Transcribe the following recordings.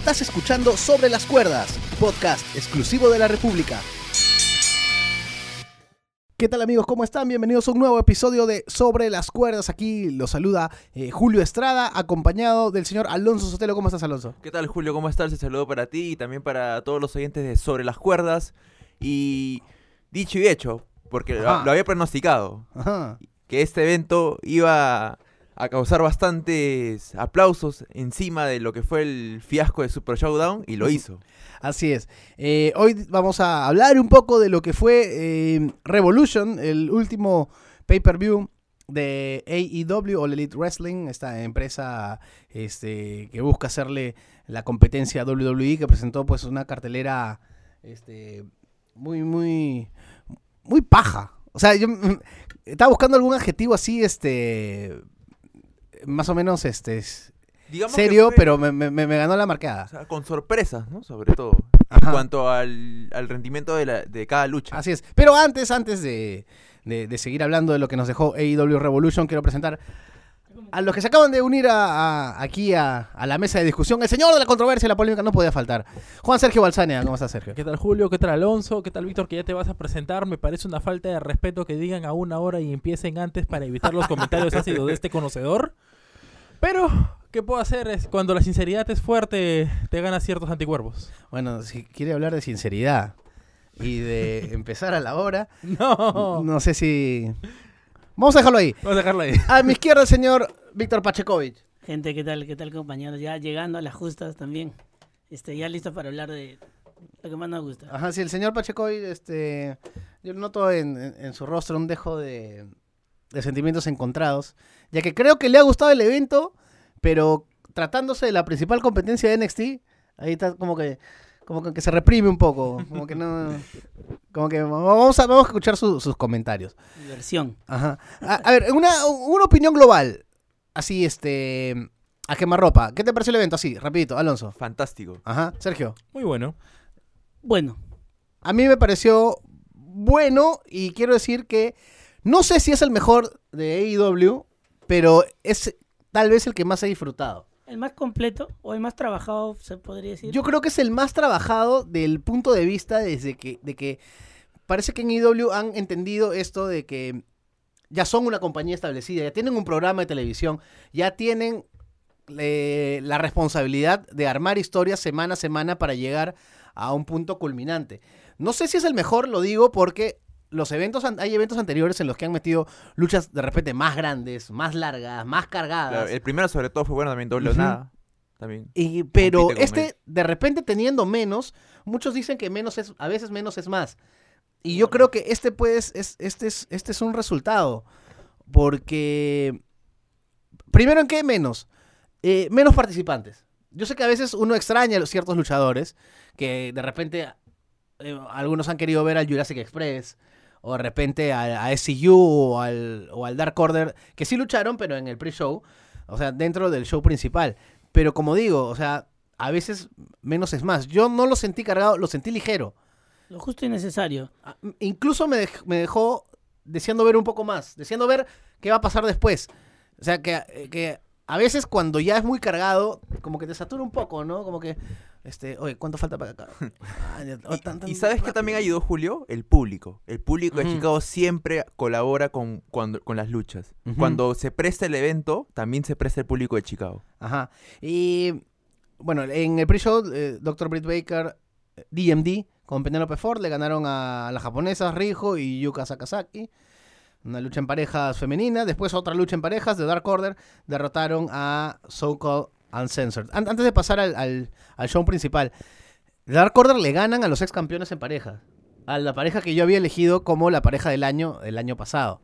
Estás escuchando Sobre las Cuerdas, podcast exclusivo de la República. ¿Qué tal amigos? ¿Cómo están? Bienvenidos a un nuevo episodio de Sobre las Cuerdas. Aquí los saluda eh, Julio Estrada, acompañado del señor Alonso Sotelo. ¿Cómo estás, Alonso? ¿Qué tal, Julio? ¿Cómo estás? Un saludo para ti y también para todos los oyentes de Sobre las Cuerdas. Y dicho y hecho, porque lo, Ajá. lo había pronosticado, Ajá. que este evento iba a causar bastantes aplausos encima de lo que fue el fiasco de Super Showdown y lo hizo. Así es. Eh, hoy vamos a hablar un poco de lo que fue eh, Revolution, el último pay-per-view de AEW, All Elite Wrestling, esta empresa este, que busca hacerle la competencia a WWE, que presentó pues una cartelera este, muy, muy, muy paja. O sea, yo mm, estaba buscando algún adjetivo así, este, más o menos, este, Digamos serio, fue, pero me, me- me ganó la o marcada. sea, con sorpresas, ¿no? Sobre todo. Ajá. En cuanto al, al rendimiento de, la- de cada lucha. Así es. Pero antes, antes de, de- de seguir hablando de lo que nos dejó AEW Revolution, quiero presentar a los que se acaban de unir a, a- aquí a, a la mesa de discusión. El señor de la controversia y la polémica no podía faltar. Juan Sergio Balsania, ¿cómo estás, Sergio? ¿Qué tal Julio? ¿Qué tal Alonso? ¿Qué tal Víctor? Que ya te vas a presentar. Me parece una falta de respeto que digan a una hora y empiecen antes para evitar los comentarios ácidos de este conocedor. Pero, ¿qué puedo hacer? Es cuando la sinceridad es fuerte, te gana ciertos anticuerpos. Bueno, si quiere hablar de sinceridad y de empezar a la hora, No. no sé si... Vamos a dejarlo ahí. Vamos a dejarlo ahí. A mi izquierda, el señor Víctor Pachekovic. Gente, ¿qué tal? ¿Qué tal, compañeros? Ya llegando a las justas también. Este, ya listo para hablar de lo que más nos gusta. Ajá, sí, el señor Pachecoy, este, yo noto en, en- en su rostro un dejo de, de sentimientos encontrados, ya que creo que le ha gustado el evento, pero tratándose de la principal competencia de NXT, ahí está como que, como que se reprime un poco, como que no, como que vamos a, vamos a escuchar su- sus comentarios. Diversión. Ajá. A, a ver, una, una opinión global, así, este, a quemarropa, ¿qué te pareció el evento? Así, rapidito, Alonso. Fantástico. Ajá, Sergio. Muy bueno. Bueno, A mí me pareció bueno y quiero decir que no sé si es el mejor de AEW, pero es tal vez el que más he disfrutado. el más completo o el más trabajado, se podría decir. Yo creo que es el más trabajado del punto de vista desde que, de que parece que en AEW han entendido esto de que ya son una compañía establecida, ya tienen un programa de televisión, ya tienen eh, la responsabilidad de armar historias semana a semana para llegar a un punto culminante. No sé si es el mejor, lo digo porque los eventos hay eventos anteriores en los que han metido luchas de repente más grandes, más largas, más cargadas. Claro, el primero sobre todo fue bueno también, doble Ujú. nada. También. Y, pero este, él. de repente teniendo menos, muchos dicen que menos es, a veces menos es más. Y yo creo que este pues, es, este es, este es un resultado. Porque, primero en qué menos, Eh, menos participantes. Yo sé que a veces uno extraña a ciertos luchadores, que de repente eh, algunos han querido ver al Jurassic Express, o de repente a, a SCU o al, o al Dark Order, que sí lucharon, pero en el pre-show, o sea, dentro del show principal. Pero como digo, o sea, a veces menos es más. Yo no lo sentí cargado, lo sentí ligero. Lo justo y necesario. Ah, Incluso me, dej- me dejó deseando ver un poco más, deseando ver qué va a pasar después. O sea, que, eh, que a veces cuando ya es muy cargado, como que te satura un poco, ¿no? Como que, este, oye, ¿cuánto falta para acá? Oh, tan- tan ¿Y sabes qué rápido. también ayudó Julio? El público. El público de. Chicago siempre colabora con, cuando- con las luchas. Cuando se presta el evento, también se presta el público de Chicago. Ajá. Y bueno, en el pre-show, eh, Dr. Britt Baker, eh, DMD, con Penelope Ford, le ganaron a las japonesas Rijo y Yuka Sakazaki. Una lucha en parejas femenina. Después otra lucha en parejas de Dark Order. Derrotaron a So Called Uncensored. An- antes de pasar al, al- al show principal, Dark Order le ganan a los ex campeones en pareja. A la pareja que yo había elegido como la pareja del año, el año pasado.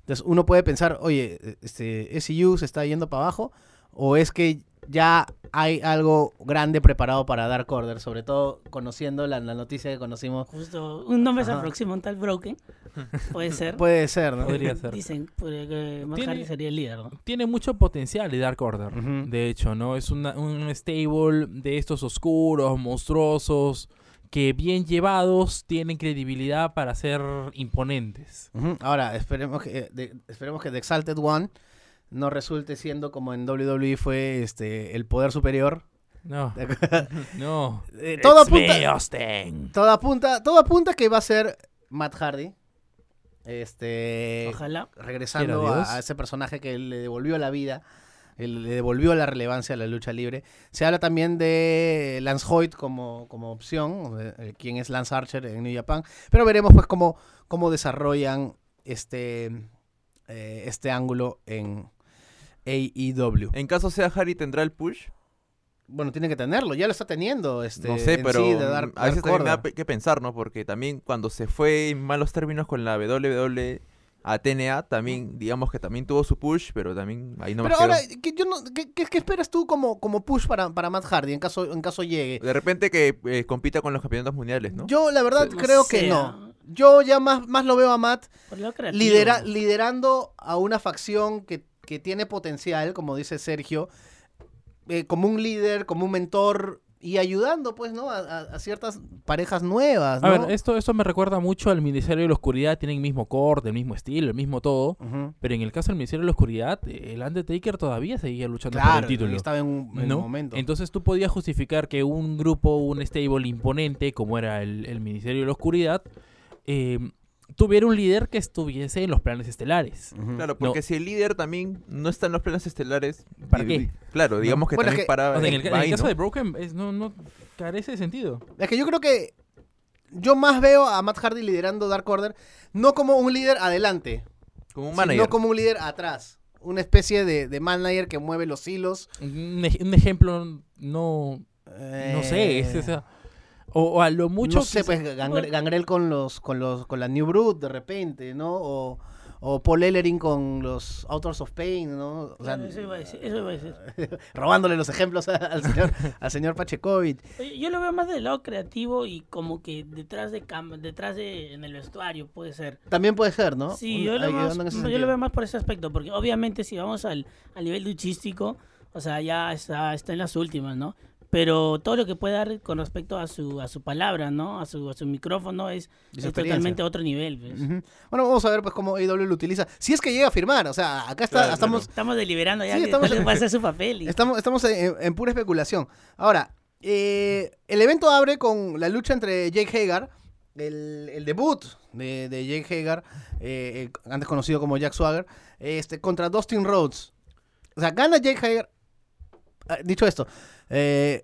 Entonces uno puede pensar, oye, este, SCU se está yendo para abajo. O es que ya hay algo grande preparado para Dark Order, sobre todo conociendo la, la noticia que conocimos. Justo un nombre se aproxima a un tal Broken. Puede ser. Puede ser, ¿no? Podría ser. Dicen podría que Matt Tiene- sería el líder, ¿no? Tiene mucho potencial de Dark Order. De hecho, ¿no? Es una- un stable de estos oscuros, monstruosos, que bien llevados tienen credibilidad para ser imponentes. Ahora, esperemos que, eh, de- esperemos que The Exalted One no resulte siendo como en WWE fue este el poder superior No, no. Eh, todo, apunta, Austin. todo, apunta, todo apunta que va a ser Matt Hardy. Este. Ojalá. regresando a, a ese personaje que le devolvió la vida, le devolvió la relevancia a la lucha libre. Se habla también de Lance Hoyt como, como opción, eh, quien es Lance Archer en New Japan, pero veremos pues cómo, cómo desarrollan este, eh, este ángulo en AEW. En caso sea Harry, ¿tendrá el push? Bueno, tiene que tenerlo, ya lo está teniendo. Este, no sé, en pero sí, de dar- a veces dar también me da que pensar, ¿no? Porque también cuando se fue en malos términos con la WWE a TNA, también, digamos que también tuvo su push, pero también ahí no Pero me ahora, ¿qué, yo no, qué, qué- qué esperas tú como, como push para, para Matt Hardy en caso, en caso llegue? De repente que eh, compita con los campeonatos mundiales, ¿no? Yo la verdad creo que no. Yo ya más, más lo veo a Matt lidera- liderando a una facción que, que tiene potencial, como dice Sergio, eh, como un líder, como un mentor y ayudando, pues, ¿no? A, a- ciertas parejas nuevas, ¿no? A ver, esto, esto me recuerda mucho al Ministerio de la Oscuridad. Tienen el mismo corte, el mismo estilo, el mismo todo. Pero en el caso del Ministerio de la Oscuridad, el Undertaker todavía seguía luchando por el título. estaba en un, en un ¿no? momento. Entonces tú podías justificar que un grupo, un stable imponente, como era el, el Ministerio de la Oscuridad, eh, tuviera un líder que estuviese en los planes estelares. Claro, porque si el líder también no está en los planes estelares... ¿Para qué? Claro, digamos que Bueno, es también que- para... O sea, en el, en el caso ¿no? de Broken es- no, no carece de sentido. Es que yo creo que yo más veo a Matt Hardy liderando Dark Order, no como un líder adelante, Como un sino manager. como un líder atrás. Una especie de, de manager que mueve los hilos. Un ejemplo, no, no sé, es Eh, esa- o, o a lo mucho... no sé, pues Gangre- Gangrel con los, con los, con la New Brood de repente, ¿no? O, o Paul Ellering con los Authors of Pain, ¿no? O sea, Claro, eso iba a decir. Eso iba a decir. robándole los ejemplos a- al señor, al señor Pachecovic. Yo lo veo más del lado creativo y como que detrás de cam detrás de en el vestuario puede ser. También puede ser, ¿no? Sí, Un- yo lo, yo lo veo más por ese aspecto, porque obviamente si vamos al, al nivel luchístico, o sea, ya está, está en las últimas, ¿no? Pero todo lo que puede dar con respecto a su a su palabra, ¿no? A su, a su micrófono es, es totalmente otro nivel. pues. Bueno, vamos a ver pues cómo AEW lo utiliza. Si es que llega a firmar, o sea, acá está, Claro, estamos, Estamos deliberando ya Sí, que estamos- va a ser su papel. y- Estamos, estamos en, en pura especulación. Ahora, eh, el evento abre con la lucha entre Jake Hagar, el, el debut de, de Jake Hagar, eh, eh, antes conocido como Jack Swagger, este, contra Dustin Rhodes. O sea, gana Jake Hagar. Ah, Dicho esto, eh,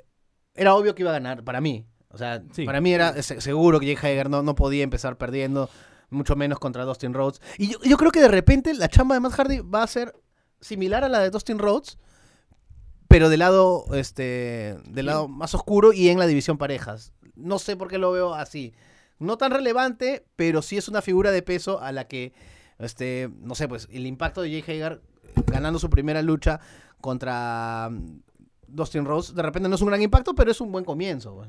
era obvio que iba a ganar, para mí. O sea, Sí. para mí era se- seguro que Jake Hagar no, no podía empezar perdiendo, mucho menos contra Dustin Rhodes. Y yo, yo creo que de repente la chamba de Matt Hardy va a ser similar a la de Dustin Rhodes, pero del lado, este, del lado más oscuro y en la división parejas. No sé por qué lo veo así. No tan relevante, pero sí es una figura de peso a la que, este, no sé, pues el impacto de Jake Hagar ganando su primera lucha contra Dustin Rhodes, de repente no es un gran impacto, pero es un buen comienzo. pues.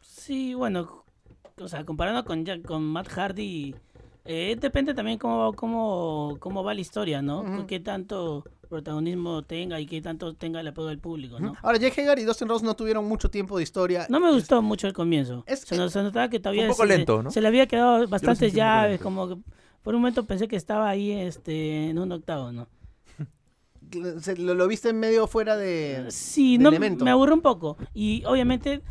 Sí, bueno, o sea, comparando con, Jack- con Matt Hardy, eh, depende también cómo, cómo, cómo va la historia, ¿no? Ujú. Qué tanto protagonismo tenga y qué tanto tenga el apoyo del público, ¿no? Ahora, Jake Hagar y Dustin Rhodes no tuvieron mucho tiempo de historia. No me gustó mucho el comienzo. Es- se, nos- se notaba que todavía un poco se, lento, ¿no? se le había quedado bastantes llaves, como que por un momento pensé que estaba ahí este, en un octavo, ¿no? Se- lo, lo viste medio fuera de... Sí, de no, elemento. me aburre un poco. Y obviamente,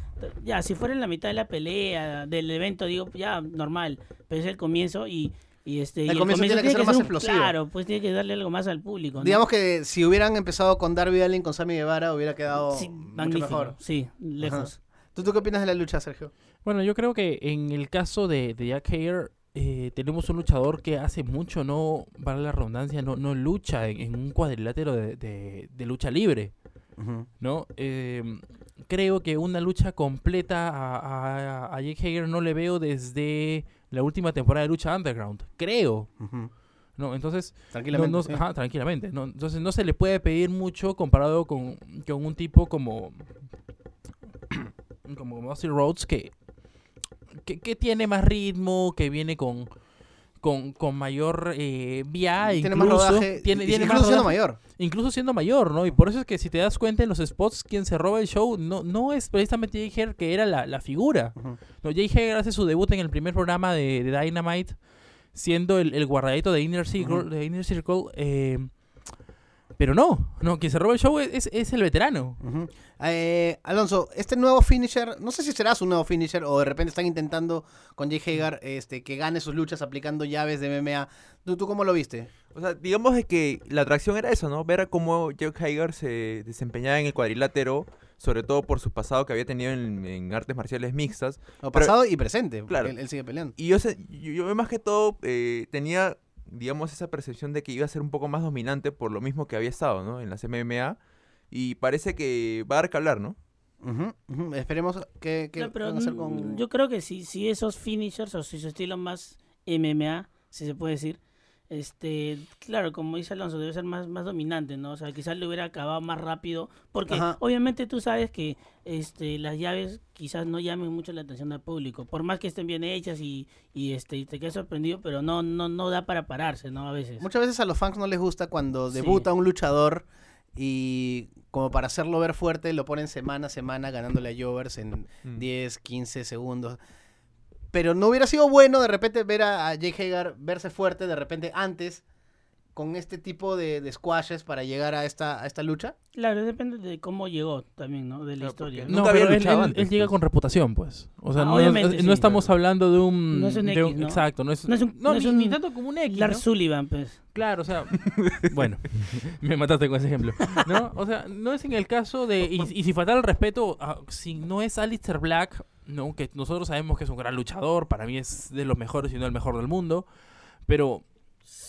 ya, si fuera en la mitad de la pelea, del evento, digo, ya, normal. Pero es el comienzo y, y este... y El comienzo tiene que ser más un- explosivo. Claro, pues tiene que darle algo más al público, ¿no? Digamos que si hubieran empezado con Darby Allin, con Sammy Guevara, hubiera quedado Sí, mucho magnífico. mejor. Sí, lejos. ¿Tú, ¿Tú qué opinas de la lucha, Sergio? Bueno, yo creo que en el caso de, de Jack Hager, eh, tenemos un luchador que hace mucho, no, vale la redundancia, no, no lucha en, en un cuadrilátero de, de- de lucha libre, ¿no? Eh, creo que una lucha completa a, a, a Jake Hager no le veo desde la última temporada de Lucha Underground, creo, ¿no? Entonces, Tranquilamente. no- sí. ajá, tranquilamente, ¿no? Entonces no se le puede pedir mucho comparado con, con un tipo como como, Austin Rhodes que, que, que tiene más ritmo, que viene con con, con mayor eh, vía, tiene incluso, más rodaje. tiene, y- tiene incluso más siendo mayor. incluso siendo mayor, ¿no? Y por eso es que si te das cuenta en los spots, quien se roba el show no, no es precisamente Jake Hager, que era la, la figura. Ujú. No, Jake Hager hace su debut en el primer programa de, de Dynamite, siendo el, el guardadito de Inner Circle. De Inner Circle eh, Pero no, no, quien se roba el show es, es- el veterano. Eh, Alonso, este nuevo finisher, no sé si será su nuevo finisher o de repente están intentando con Jake Hagar este, que gane sus luchas aplicando llaves de MMA. ¿Tú, tú cómo lo viste? O sea, digamos de que la atracción era eso, ¿no? Ver cómo Jake Hager se desempeñaba en el cuadrilátero, sobre todo por su pasado que había tenido en, en artes marciales mixtas. O Pero- pasado y presente, Claro. él, él sigue peleando. Y yo, sé- yo, yo más que todo eh, tenía, digamos, esa percepción de que iba a ser un poco más dominante por lo mismo que había estado, ¿no? En las MMA. Y parece que va a dar que hablar, ¿no? Ujú, ujú. Esperemos que, que No, pero van a hacer mm, con... yo creo que si, si esos finishers o si su estilo más MMA, si se puede decir, este, claro, como dice Alonso, debe ser más, más dominante, ¿no? O sea, quizás le hubiera acabado más rápido, porque Ajá. obviamente tú sabes que este, las llaves quizás no llamen mucho la atención al público, por más que estén bien hechas y, y este, y te quedes sorprendido, pero no, no, no da para pararse, ¿no? A veces. Muchas veces a los fans no les gusta cuando Sí. debuta un luchador y como para hacerlo ver fuerte lo ponen semana a semana ganándole a Jovers en Mm. 10, 15 segundos. Pero no hubiera sido bueno de repente ver a, a Jake Hagar verse fuerte de repente antes con este tipo de, de squashes para llegar a esta, a esta lucha. Claro, depende de cómo llegó también, ¿no? De la Claro, historia. ¿no? No, Nunca había pero él, luchado él- antes, él llega pues. con reputación, pues. O sea, Ah, no, obviamente, es- sí, no estamos claro. hablando de un... No es un de X, ¿no? Exacto, no es, No es un- no ni, es un ni tanto como un X, Lars ¿no? Sullivan, pues. Claro, o sea, bueno, me mataste con ese ejemplo. ¿No? O sea, no es en el caso de. Y, y si falta el respeto, ah, si no es Alistair Black, ¿no? que nosotros sabemos que es un gran luchador, para mí es de los mejores y no el mejor del mundo, pero.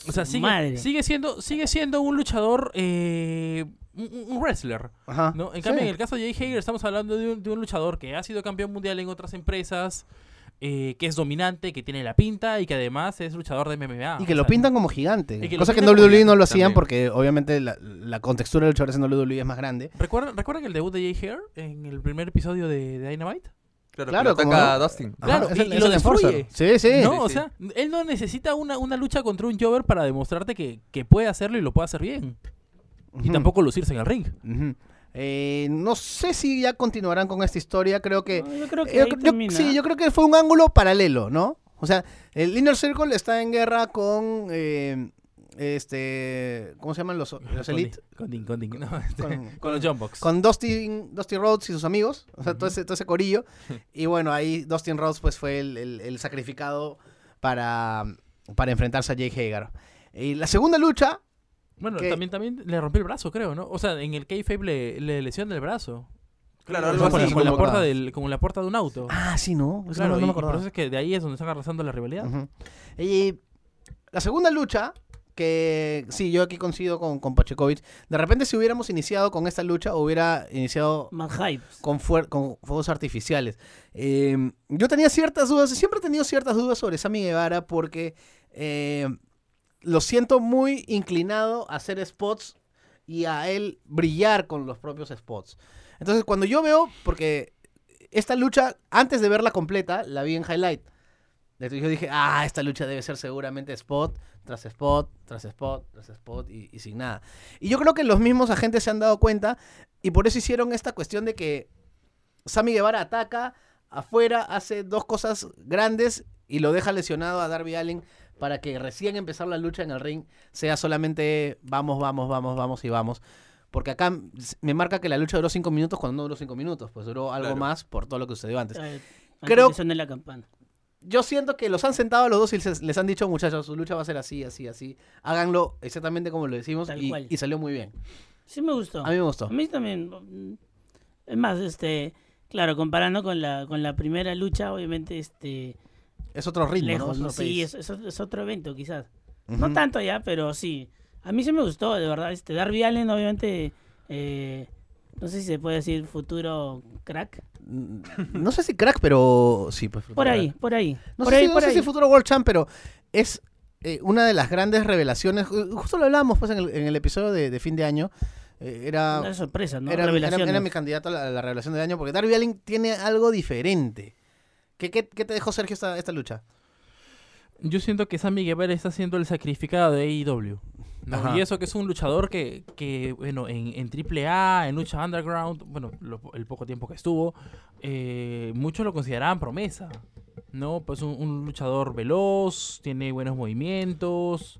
O sea, sigue, madre. sigue siendo sigue siendo un luchador, eh, un, un wrestler. Ajá. ¿no? En Sí. cambio, en el caso de Jay Hager, estamos hablando de un, de un luchador que ha sido campeón mundial en otras empresas. eh, que es dominante, que tiene la pinta y que además es luchador de MMA. Y que o lo sea, pintan como gigante. que cosa que en como WWE no lo hacían también. porque obviamente la, la contextura de luchadores en WWE es más grande. ¿Recuerdan, ¿Recuerdan el debut de Jay Hager en el primer episodio de, de Dynamite? Claro, Claro, como ataca no. a Dustin. Ajá, Claro, es y- el- y es lo el enforcer. destruye. Sí, sí. no, sí, o sí. sea, él no necesita una, una lucha contra un Jover para demostrarte que, que puede hacerlo y lo puede hacer bien. Y tampoco lucirse en el ring. Eh, no sé si ya continuarán con esta historia, creo que... No, yo creo que yo yo- termina. sí, yo creo que fue un ángulo paralelo, ¿no? O sea, el Inner Circle está en guerra con... eh, este... ¿Cómo se llaman los, los Con Elite? Con con Dean, no, este, Con- con los John Box. Con Dustin, Dusty Rhodes y sus amigos, o sea, todo, ese, todo ese corillo. Y bueno, ahí Dustin Rhodes pues fue el, el- el sacrificado para, para enfrentarse a Jake Hagar. Y la segunda lucha, Bueno, que- también, también le rompió el brazo, creo, ¿no? O sea, en el kayfabe le, le lesiona el brazo. Claro, Con algo la- así. con, la como puerta del, con la puerta de un auto. ah, sí, ¿no? Eso claro, no, me y acordaba. por eso es que de ahí es donde están arrasando la rivalidad. Ujú. Y la segunda lucha, que sí, yo aquí coincido con, con Pachecovic, de repente si hubiéramos iniciado con esta lucha, hubiera iniciado Más con, fuegos artificiales. Eh, yo tenía ciertas dudas, siempre he tenido ciertas dudas sobre Sammy Guevara porque eh, lo siento muy inclinado a hacer spots y a él brillar con los propios spots. Entonces, cuando yo veo, porque esta lucha, antes de verla completa, la vi en highlight. Entonces yo dije, ah, esta lucha debe ser seguramente spot, tras spot, tras spot, tras spot y, y sin nada. Y yo creo que los mismos agentes se han dado cuenta y por eso hicieron esta cuestión de que Sammy Guevara ataca afuera, hace dos cosas grandes y lo deja lesionado a Darby Allen para que recién empezar la lucha en el ring sea solamente vamos, vamos, vamos, vamos y vamos. Porque acá me marca que la lucha duró cinco minutos cuando no duró cinco minutos, pues duró algo Claro. más por todo lo que sucedió antes. Eh, Creo- la campana. Yo siento que los han sentado a los dos y les, les han dicho, muchachos, su lucha va a ser así, así, así. Háganlo exactamente como lo decimos Tal y, cual. y salió muy bien. Sí me gustó. A mí me gustó. A mí también. mm, Es más, este, claro, comparando con la con la primera lucha, obviamente, este, Es otro ritmo, lejos, ¿no? ¿no? Es otro Sí, es, es, es otro evento, quizás. No tanto ya, pero sí. A mí sí me gustó, de verdad. Este, Darby Allen, obviamente, eh, no sé si se puede decir futuro crack. No sé si crack, pero sí, pues. Por ahí, por ahí. No por sé, ahí, si, no por sé ahí. si futuro World Champ, pero es eh, una de las grandes revelaciones. Justo lo hablábamos pues, en, el, en el episodio de, de fin de año. eh, era, Una sorpresa, ¿no? era, era- era mi candidato a la, a la revelación del año porque Darby Allin tiene algo diferente. ¿Qué, qué, qué te dejó Sergio esta, esta lucha? Yo siento que Sammy Guevara está siendo el sacrificado de AEW. ¿No? Ajá. Y eso que es un luchador que, que bueno, en, en AAA, en lucha underground, bueno, lo- el poco tiempo que estuvo, eh, muchos lo consideraban promesa. ¿No? Pues un, un luchador veloz, tiene buenos movimientos.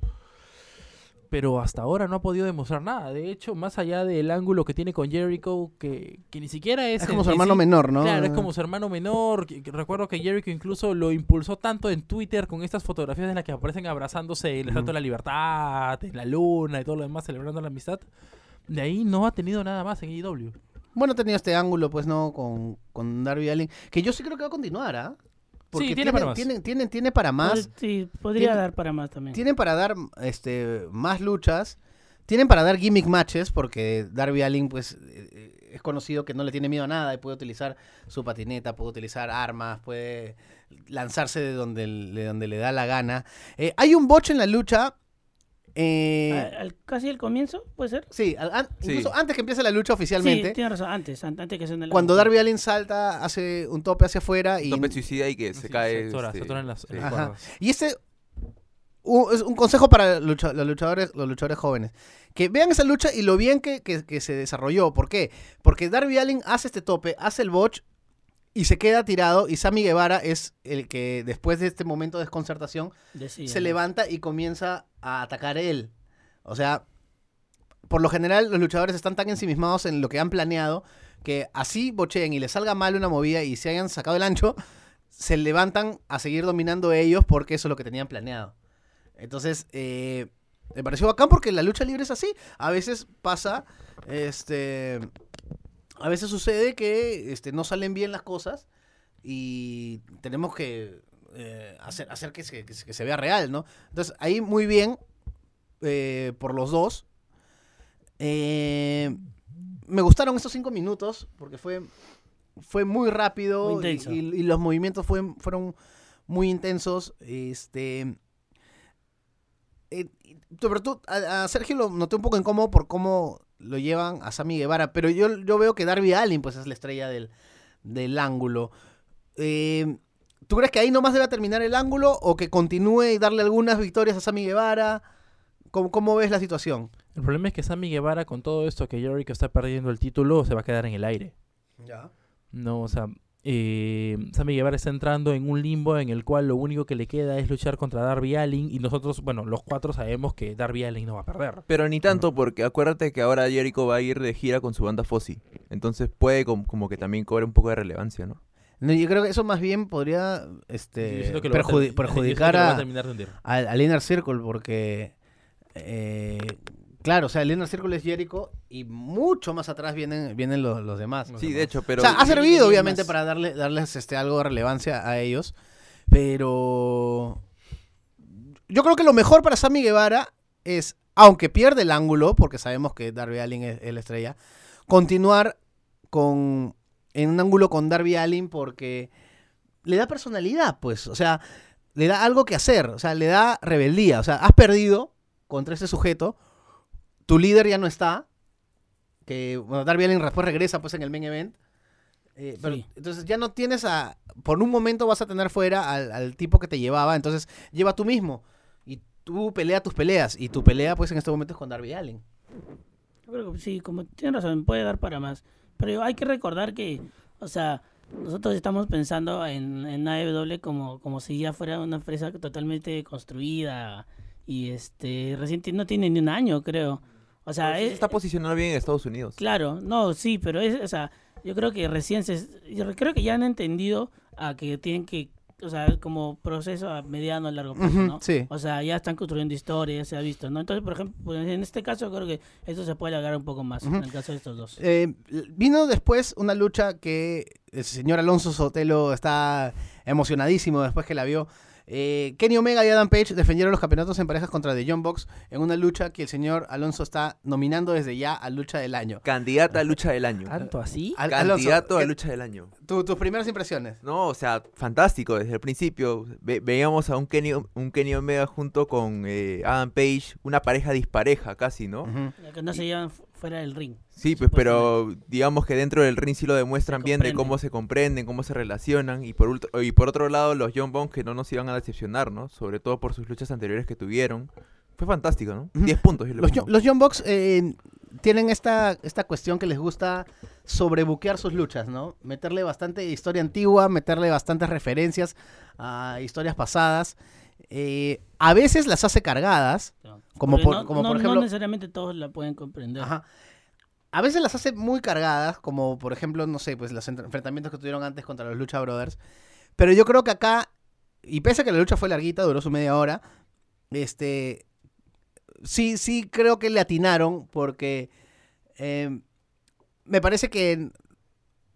Pero hasta ahora no ha podido demostrar nada. De hecho, más allá del ángulo que tiene con Jericho, que, que ni siquiera es... Es como su hermano sí- menor, ¿no? Claro, es como su hermano menor. recuerdo que Jericho incluso lo impulsó tanto en Twitter con estas fotografías en las que aparecen abrazándose el Estatua de la Libertad, en la luna y todo lo demás, celebrando la amistad. De ahí no ha tenido nada más en E AEW. Bueno, ha tenido este ángulo, pues, ¿no? Con, con Darby Allin. Que yo sí creo que va a continuar, ¿ah? Porque tiene para más. Tienen, tienen, tiene para más. Sí, podría Tiene- dar para más también. Tienen para dar este más luchas. Tienen para dar gimmick matches, porque Darby Allin, pues, eh, es conocido que no le tiene miedo a nada y puede utilizar su patineta, puede utilizar armas, puede lanzarse de donde, de donde le da la gana. Eh, hay un botch en la lucha. Eh, Al- al- casi el comienzo, ¿puede ser? sí, al- an- Sí. incluso antes que empiece la lucha oficialmente. Sí, tiene razón, antes, an- antes que sea en el Cuando Darby Allin salta, hace un tope hacia afuera y, Tope suicida y que se cae. Se atora, este, se atora en las, en y este u- es un consejo para lucha- los luchadores, los luchadores jóvenes. Que vean esa lucha y lo bien que, que- que se desarrolló. ¿Por qué? Porque Darby Allin hace este tope, hace el botch y se queda tirado. Y Sammy Guevara es el que después de este momento de desconcertación Decía, se ¿no? levanta y comienza a atacar él. O sea, por lo general los luchadores están tan ensimismados en lo que han planeado que así bocheen y les salga mal una movida y se hayan sacado el ancho, se levantan a seguir dominando ellos porque eso es lo que tenían planeado. Entonces, eh, me pareció bacán porque la lucha libre es así. A veces pasa, este, a veces sucede que este, no salen bien las cosas y tenemos que eh, hacer, hacer que, se, que se- que se vea real, ¿no? Entonces, ahí muy bien eh, por los dos. Eh, me gustaron estos cinco minutos porque fue, fue muy rápido Muy y, intenso. y- y los movimientos fue- fueron muy intensos. Este, pero tú, a, a Sergio lo noté un poco incómodo por cómo lo llevan a Sammy Guevara, pero yo, yo veo que Darby Allin pues es la estrella del, del ángulo. Eh, ¿Tú crees que ahí nomás debe terminar el ángulo o que continúe y darle algunas victorias a Sammy Guevara? ¿Cómo, cómo ves la situación? El problema es que Sammy Guevara, con todo esto que Jericho está perdiendo el título, se va a quedar en el aire. Ya. No, o sea, eh, Sammy Guevara está entrando en un limbo en el cual lo único que le queda es luchar contra Darby Allin y nosotros, bueno, los cuatro sabemos que Darby Allin no va a perder. Pero ni tanto, porque acuérdate que ahora Jericho va a ir de gira con su banda Fozzy. Entonces puede com- como que también cobre un poco de relevancia, ¿no? No, yo creo que eso más bien podría este, siento que lo va a perjudi- siento perjudicar que lo va a, a al, al Inner Circle porque, eh, claro, o sea, el Inner Circle es Jericho y mucho más atrás vienen, vienen los, los demás. Los Sí, de hecho, pero... o sea, ha servido obviamente más. para darle, darles este, algo de relevancia a ellos, pero yo creo que lo mejor para Sammy Guevara es, aunque pierde el ángulo, porque sabemos que Darby Allin es, es la estrella, continuar con en un ángulo con Darby Allin porque le da personalidad, pues, o sea, le da algo que hacer, o sea, le da rebeldía, o sea, has perdido contra ese sujeto, tu líder ya no está, que bueno, Darby Allin después regresa pues en el main event, eh, pero, Sí. entonces ya no tienes a, por un momento vas a tener fuera al, al tipo que te llevaba, entonces lleva tú mismo y tú pelea tus peleas y tu pelea pues en este momento es con Darby Allin. Yo creo que sí, como tiene razón, puede dar para más. Pero hay que recordar que, o sea, nosotros estamos pensando en, en AEW como, como si ya fuera una empresa totalmente construida y este recién ti- no tiene ni un año, creo. O sea, es- está posicionando bien en Estados Unidos. Claro, no, sí, pero es, o sea, yo creo que recién se, yo creo que ya han entendido a que tienen que, o sea, como proceso a mediano, a largo plazo, ¿no? sí. O sea, ya están construyendo historia, ya se ha visto, ¿no? Entonces, por ejemplo, pues, en este caso creo que esto se puede alargar un poco más, Ujú. en el caso de estos dos. Eh, vino después una lucha que el señor Alonso Sotelo está emocionadísimo después que la vio. Eh, Kenny Omega y Adam Page defendieron los campeonatos en parejas contra The John Box en una lucha que el señor Alonso está nominando desde ya a lucha del año. Candidata a lucha del año. ¿Tanto así? Al- Alonso, Candidato a ¿qué- lucha del año. tu- tus primeras impresiones. No, o sea, fantástico desde el principio. Ve- veíamos a un Kenny, un Kenny Omega junto con eh, Adam Page, una pareja dispareja casi, ¿no? Ya Que no se llevan fuera del ring. Sí, pues, pero digamos que dentro del ring sí lo demuestran Se bien de cómo se comprenden, cómo se relacionan. Y por, y por otro lado, los John Bones que no nos iban a decepcionar, ¿no? Sobre todo por sus luchas anteriores que tuvieron. Fue fantástico, ¿no? Ujú. 10 puntos. yo Los, los John Box eh, tienen esta, esta cuestión que les gusta sobrebuquear sus luchas, ¿no? Meterle bastante historia antigua, meterle bastantes referencias a historias pasadas. Eh, a veces las hace cargadas, Como Porque por- no, como no- por no ejemplo- necesariamente todos la pueden comprender. Ajá. A veces las hace muy cargadas, como por ejemplo, no sé, pues los ent- enfrentamientos que tuvieron antes contra los Lucha Brothers. Pero yo creo que acá, y pese a que la lucha fue larguita, duró su media hora, este, sí, sí creo que le atinaron porque eh, me parece que,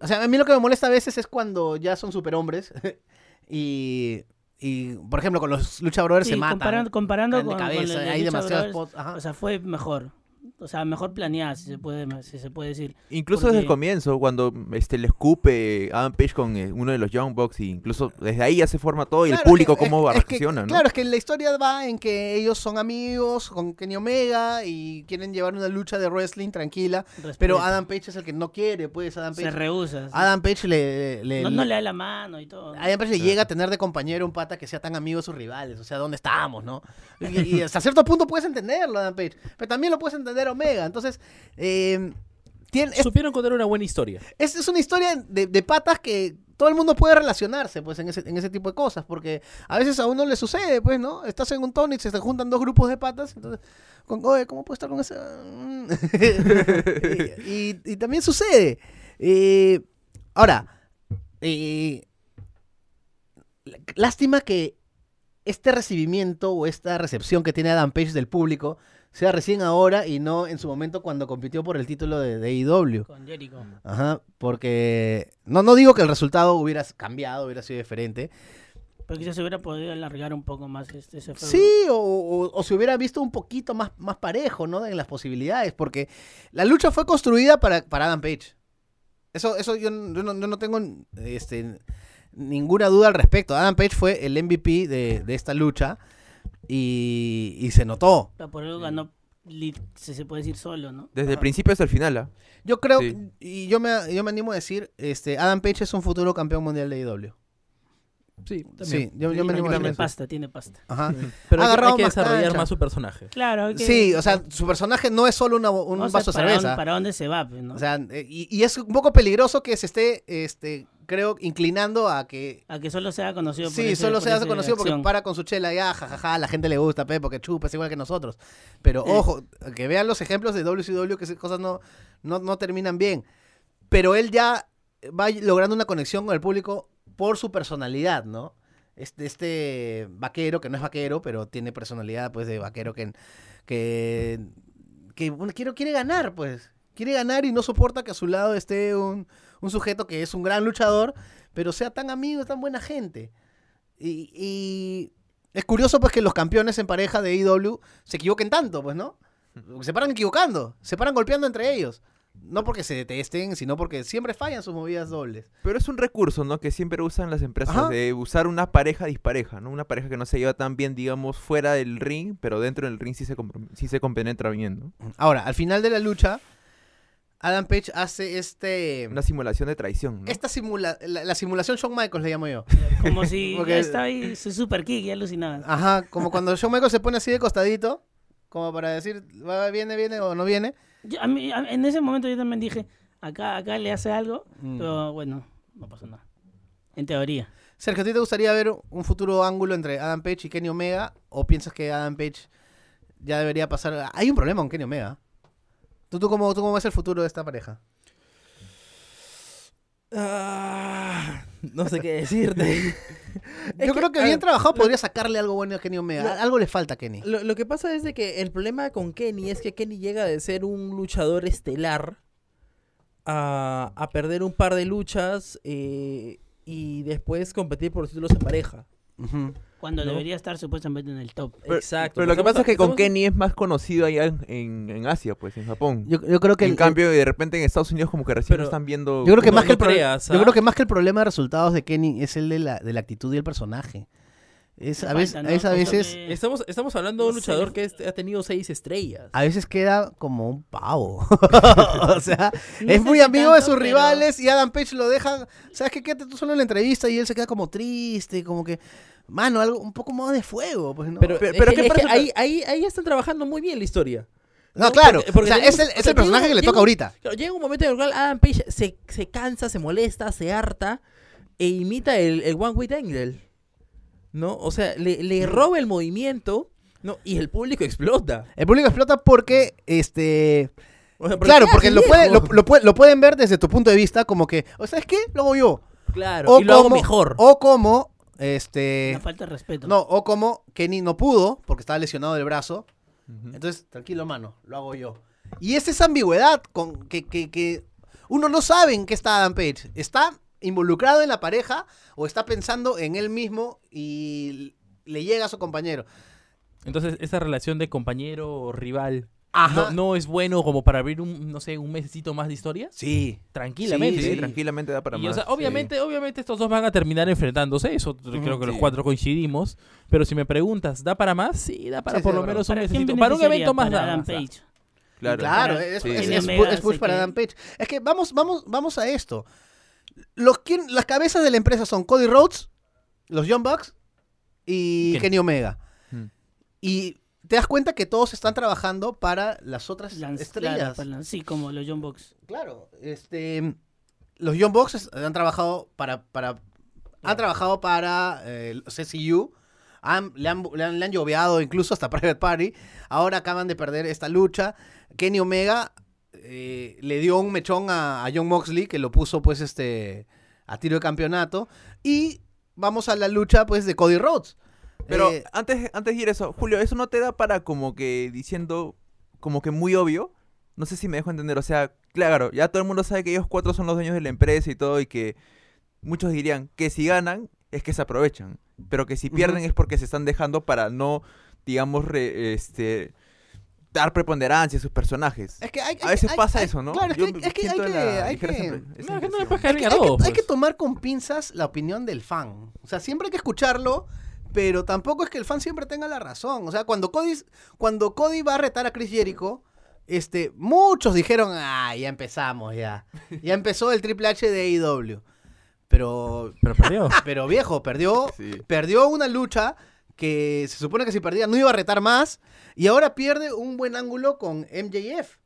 o sea, a mí lo que me molesta a veces es cuando ya son superhombres y, y, por ejemplo, con los Lucha Brothers Sí, se matan. comparando, comparando de con, con cabeza, la de hay Lucha demasiados Brothers, spots. ajá. O sea, fue mejor. O sea, mejor planeada, si se puede, si se puede decir. Incluso desde el comienzo, cuando este le escupe Adam Page con eh, uno de los Young Bucks, y incluso desde ahí ya se forma todo y el público es que- cómo es que- reacciona, ¿no? Claro, es que la historia va en que ellos son amigos con Kenny Omega y quieren llevar una lucha de wrestling tranquila, pero. Adam Page es el que no quiere, pues Adam se Page. rehúsa. sí. Adam Page le, le- no, le- no le da la mano y todo. ¿no? Adam Page le llega a tener de compañero un pata que sea tan amigo de sus rivales, o sea, ¿dónde estamos, no? Y, y hasta cierto punto puedes entenderlo, Adam Page, pero también lo puedes entender Omega, entonces, eh, tiene, es, Supieron contar una buena historia. es, es una historia de, de patas que todo el mundo puede relacionarse pues en ese, en ese tipo de cosas, porque a veces a uno le sucede, pues, ¿no? Estás en un tono y se te juntan dos grupos de patas, entonces, con, oye, ¿cómo puedo estar con y, y- y también sucede. Eh, ahora, eh, lástima que este recibimiento o esta recepción que tiene Adam Page del público sea recién ahora y no en su momento cuando compitió por el título de, de AEW. Con Jericho. Ajá, porque no, no digo que el resultado hubiera cambiado, hubiera sido diferente. Pero quizás se hubiera podido alargar un poco más este, ese feudo. Sí, o, o- o se hubiera visto un poquito más, más parejo, ¿no? En las posibilidades, porque la lucha fue construida para, para Adam Page. Eso, eso yo, no- yo no, yo no tengo este, ninguna duda al respecto. Adam Page fue el MVP de, de esta lucha y, y se notó. Pero Por eso ganó, se puede decir solo, ¿no? Desde el principio hasta el final, ¿ah? Yo creo, Sí. y yo me, yo me animo a decir, este, Adam Page es un futuro campeón mundial de AEW. Sí, Sí, yo, yo me animo a Tiene decir. pasta, tiene pasta. Ajá. Pero Ha hay, que- hay agarrado que más desarrollar cancha. más su personaje. Claro, hay que- Sí, o sea, su personaje no es solo una, un vamos a ver vaso de para cerveza. Dónde, para dónde se va, pues, ¿no? O sea, eh, y, y es un poco peligroso que se esté, este, creo, inclinando a que... a que solo sea conocido por Sí, ese- solo por se hace esa conocido porque para con su chela y ah, jajaja, la gente le gusta, pe, porque chupa, es igual que nosotros. Pero ojo, que vean los ejemplos de WCW que esas cosas no, no, no terminan bien. Pero él ya va logrando una conexión con el público por su personalidad, ¿no? Este, este vaquero, que no es vaquero, pero tiene personalidad pues de vaquero que, que, que bueno, quiere, quiere ganar, pues. Quiere ganar y no soporta que a su lado esté un, un sujeto que es un gran luchador, pero sea tan amigo, tan buena gente. Y, y es curioso pues que los campeones en pareja de IW se equivoquen tanto, pues, ¿no? Se paran equivocando, se paran golpeando entre ellos. No porque se detesten, sino porque siempre fallan sus movidas dobles. Pero es un recurso, ¿no? Que siempre usan las empresas Ajá. de usar una pareja dispareja, ¿no? Una pareja que no se lleva tan bien, digamos, fuera del ring, pero dentro del ring sí se, sí se compenetra bien, ¿no? Ahora, al final de la lucha, Adam Page hace este... Una simulación de traición, ¿no? Esta simula la, la simulación Shawn Michaels le llamo yo. Como si Porque- ya está ahí su super kick, alucinaba. Ajá, como cuando Shawn Michaels se pone así de costadito, como para decir, va, viene, viene o no viene. Yo- a mí- a- en ese momento yo también dije, acá, acá le hace algo, Mm. pero bueno, no pasó nada. En teoría. Sergio, ¿a ti te gustaría ver un futuro ángulo entre Adam Page y Kenny Omega? ¿O piensas que Adam Page ya debería pasar? Hay un problema con Kenny Omega. ¿Tú, tú, cómo, tú cómo ves el futuro de esta pareja? Ah, no sé qué decirte. Yo que, creo que bien trabajado lo- podría sacarle algo bueno a Kenny Omega. lo- algo le falta a Kenny. Lo, lo que pasa es de que el problema con Kenny es que Kenny llega de ser un luchador estelar a, a perder un par de luchas eh, y después competir por los títulos en pareja. Ujú. Cuando No. debería estar supuestamente en el top. Pero- Exacto. Pero lo que pasa es que con Kenny es más conocido allá en, en- en Asia, pues, en Japón. Yo, yo creo que en el- cambio, de repente en Estados Unidos como que recién Pero- lo están viendo... yo creo que no- más que el pro- yo ¿ah? creo que más que el problema de resultados de Kenny es el de la, de la actitud y el personaje. Es, a veces, falta, a veces, a ¿no? veces, Cosa que- Estamos, estamos hablando de un luchador que es- ha tenido seis estrellas. a veces queda como un pavo. o sea, No es muy amigo de sus pero- rivales y Adam Page lo deja, ¿sabes qué? Quédate tú solo en la entrevista y él se queda como triste, como que, mano, algo un poco más de fuego, pues no. Pero, Pero- es pero que- ¿qué es que pasa- ahí, ahí, ahí están trabajando muy bien la historia. no, ¿no? claro, Porque- porque o sea, tenemos- es el, o es sea, el personaje llega- que le toca ahorita. Llega un momento en el cual Adam Page se, se cansa, se molesta, se harta e imita el, el One Way Angle. ¿No? O sea, le, le roba el movimiento, ¿no? Y el público explota. El público explota porque, este... O sea, ¿pero Claro, porque lo, puede- lo, lo puede- lo pueden ver desde tu punto de vista como que, ¿o sabes qué? Lo hago yo. Claro, y lo hago mejor. O como, este... Una falta de respeto. No, o como Kenny no pudo porque estaba lesionado del brazo. Entonces, tranquilo, mano, lo hago yo. Y es esa ambigüedad con que, que, que uno no sabe en qué está Adam Page. ¿Está involucrado en la pareja o está pensando en él mismo y le llega a su compañero? Entonces, esa relación de compañero o rival Ajá. no, no es bueno como para abrir un, no sé, un mesecito más de historias. Sí. Tranquilamente. Sí, Sí. tranquilamente da para Y, o más. sea, sí. obviamente, obviamente estos dos van a terminar enfrentándose, eso creo que los sí. cuatro coincidimos. Pero si me preguntas, ¿da para más? Sí, da para Sí, por sí, lo menos un ¿Para quién mesecito. Para un evento más Para da. Adam o Page. Claro. Claro, es, sí. es- es es push para que- Adam Page. Es que vamos, vamos, vamos a esto. Los, quien- las cabezas de la empresa son Cody Rhodes, los Young Bucks y Kenny. Kenny Omega. Mm. Y te das cuenta que todos están trabajando para las otras Lance- estrellas. claro, sí, como los John Box. Claro, este, los Young Bucks han trabajado para, para, han trabajado para eh, el CCU, han- le, han, le, han, le han lloveado incluso hasta Private Party, ahora acaban de perder esta lucha, Kenny Omega eh, le dio un mechón a, a John Moxley que lo puso pues este a tiro de campeonato y vamos a la lucha pues de Cody Rhodes. Pero Eh, antes, antes de ir a eso, Julio, ¿eso no te da para como que diciendo, como que muy obvio? No sé si me dejo entender, o sea, claro, ya todo el mundo sabe que ellos cuatro son los dueños de la empresa y todo, y que muchos dirían que si ganan es que se aprovechan, pero que si pierden es porque se están dejando para no, digamos, re- este, dar preponderancia a sus personajes. es que hay- A veces hay- pasa hay- eso, ¿no? Claro, es Yo que, es que hay que, la hay que- No, no le hay tomar con pinzas la opinión del fan. O sea, siempre hay que escucharlo, pero tampoco es que el fan siempre tenga la razón. O sea, cuando Cody, cuando Cody va a retar a Chris Jericho, este, muchos dijeron, ah, ya empezamos, ya. Ya empezó el Triple H de AEW. Pero, Pero perdió. pero viejo, perdió, Sí. perdió una lucha que se supone que si perdía no iba a retar más y ahora pierde un buen ángulo con MJF.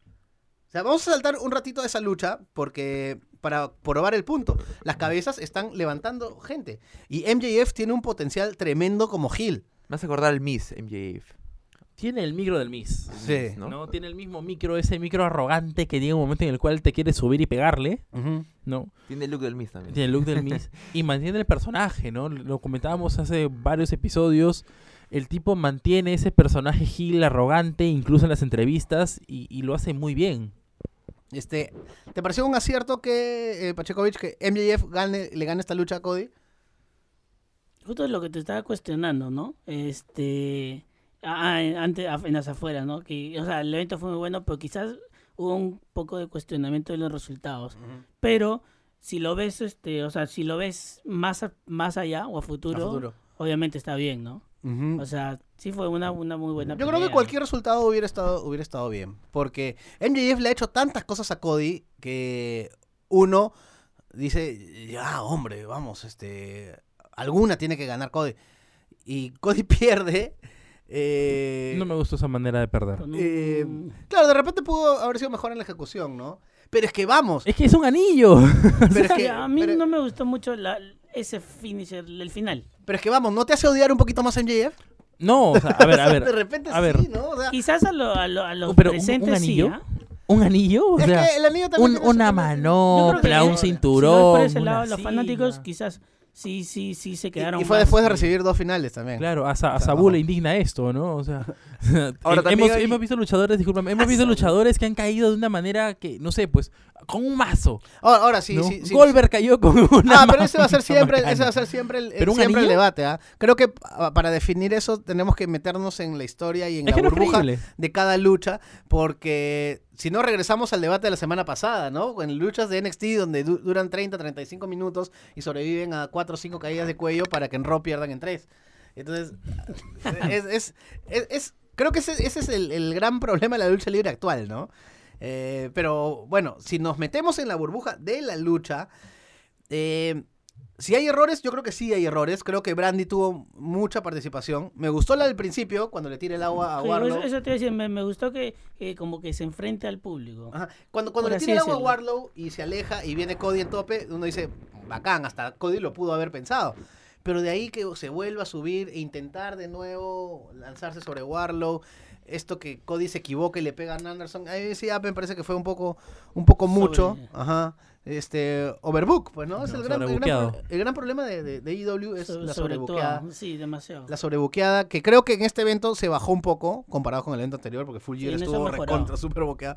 O sea, vamos a saltar un ratito de esa lucha porque para probar el punto, las cabezas están levantando gente y MJF tiene un potencial tremendo como heel. Me hace acordar al Miss MJF. Tiene el micro del Miss. Sí. ¿no? ¿no? Tiene el mismo micro, ese micro arrogante que llega un momento en el cual te quiere subir y pegarle, ¿no? Tiene el look del Miss también. Tiene el look del Miss y mantiene el personaje, ¿no? Lo comentábamos hace varios episodios. El tipo mantiene ese personaje Gil arrogante, incluso en las entrevistas, y, y lo hace muy bien. Este, ¿te pareció un acierto que eh, Pachecovic que MJF gane, le gane esta lucha a Cody? Justo lo que te estaba cuestionando, ¿no? Este. Ah, en- antes, en las afueras, ¿no? Que, o sea, el evento fue muy bueno, pero quizás hubo un poco de cuestionamiento de los resultados. Pero si lo ves, este, o sea, si lo ves más, a- más allá o a futuro, A futuro. obviamente está bien, ¿no? O sea, sí fue una, una muy buena Yo creo que cualquier resultado hubiera estado, hubiera estado bien. Porque MJF le ha hecho tantas cosas a Cody que uno dice, ya, hombre, vamos, este. Alguna tiene que ganar Cody. Y Cody pierde. Eh, No me gustó esa manera de perder. Eh, Claro, de repente pudo haber sido mejor en la ejecución, ¿no? Pero es que vamos. Es que es un anillo. Pero es Sí, que, a mí pero, no me gustó mucho la, ese finisher, el final. pero es que vamos, ¿no te hace odiar un poquito más MJF? No, o sea, a ver, a de ver. repente a sí, ver. ¿no? O sea, Quizás a, lo, a, lo- a los Pero un- un presentes anillo, sí, ¿ah? ¿Un anillo? O es sea, que el anillo también un- una manopla, si- un si cinturón. no es por ese lado, una los fanáticos quizás sí, sí, sí se quedaron y fue más, después de recibir dos finales también. Claro, a, Sa- a Sabu le indigna esto, ¿no? O sea, Ahora, eh, hemos, hay- hemos visto luchadores, discúlpame, hemos visto luchadores que han caído de una manera que, no sé, pues, con un mazo. Ahora, ahora sí, ¿no? sí, sí. Goldberg cayó con una Ah, pero ese va a ser siempre, ese va a ser siempre el, el- ¿Pero un siempre el debate, ¿ah? Creo que ah, para definir eso tenemos que meternos en la historia y en Es la burbuja de cada lucha, porque si no regresamos al debate de la semana pasada, ¿no? En luchas de NXT donde du- duran 30, 35 minutos y sobreviven a 4 o 5 caídas de cuello para que en Raw pierdan en 3. Entonces, es, es- es- es- creo que ese, ese es el, el gran problema de la lucha libre actual, ¿no? Eh, pero bueno, si nos metemos en la burbuja de la lucha, eh, si hay errores, yo creo que sí hay errores. Creo que Brandy tuvo mucha participación. Me gustó la del principio, cuando le tira el agua a Warlow. eso, eso te iba a decir, me, me gustó que, que como que se enfrente al público. Ajá. Cuando, cuando Por le tira el agua a. Warlow y se aleja y viene Cody en tope, uno dice, bacán, hasta Cody lo pudo haber pensado. pero de ahí que se vuelva a subir e intentar de nuevo lanzarse sobre Warlow, esto que Cody se equivoca y le pega a Anderson, ahí sí me parece que fue un poco, un poco mucho, ajá, este, overbook, pues, ¿no? Es el, gran, el, gran, el gran problema de, de, de AEW es So- la sobre sobrebuqueada. todo, Sí, demasiado. La sobrebuqueada, que creo que en este evento se bajó un poco comparado con el evento anterior, porque Full Gear Sí, estuvo recontra, super boqueada.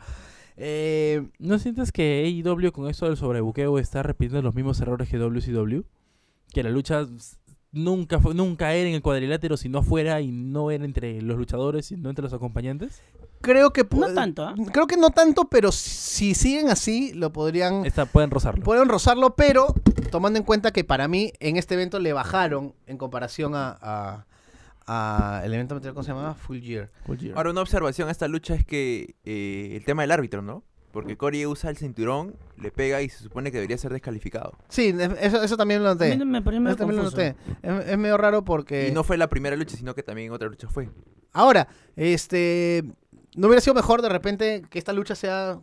Eh, ¿No sientes que AEW con esto del sobrebuqueo está repitiendo los mismos errores que WCW? Que la lucha nunca fue, nunca era en el cuadrilátero si no fuera y no era entre los luchadores y no entre los acompañantes. Creo que No tanto, ¿ah? Creo que no tanto, pero si siguen así, lo podrían, Esta, pueden rozarlo. podrían rozarlo, pero tomando en cuenta que para mí en este evento le bajaron en comparación a, a- a el evento anterior, ¿cómo se llamaba? Full Gear. Full Gear. Ahora, una observación a esta lucha es que eh, el tema del árbitro, ¿no? Porque Corey usa el cinturón, le pega y se supone que debería ser descalificado. Sí, eso, eso también lo noté. me medio Eso también lo noté. Es, es medio raro porque... Y no fue la primera lucha, sino que también en otra lucha fue. Ahora, este, ¿no hubiera sido mejor de repente que esta lucha sea,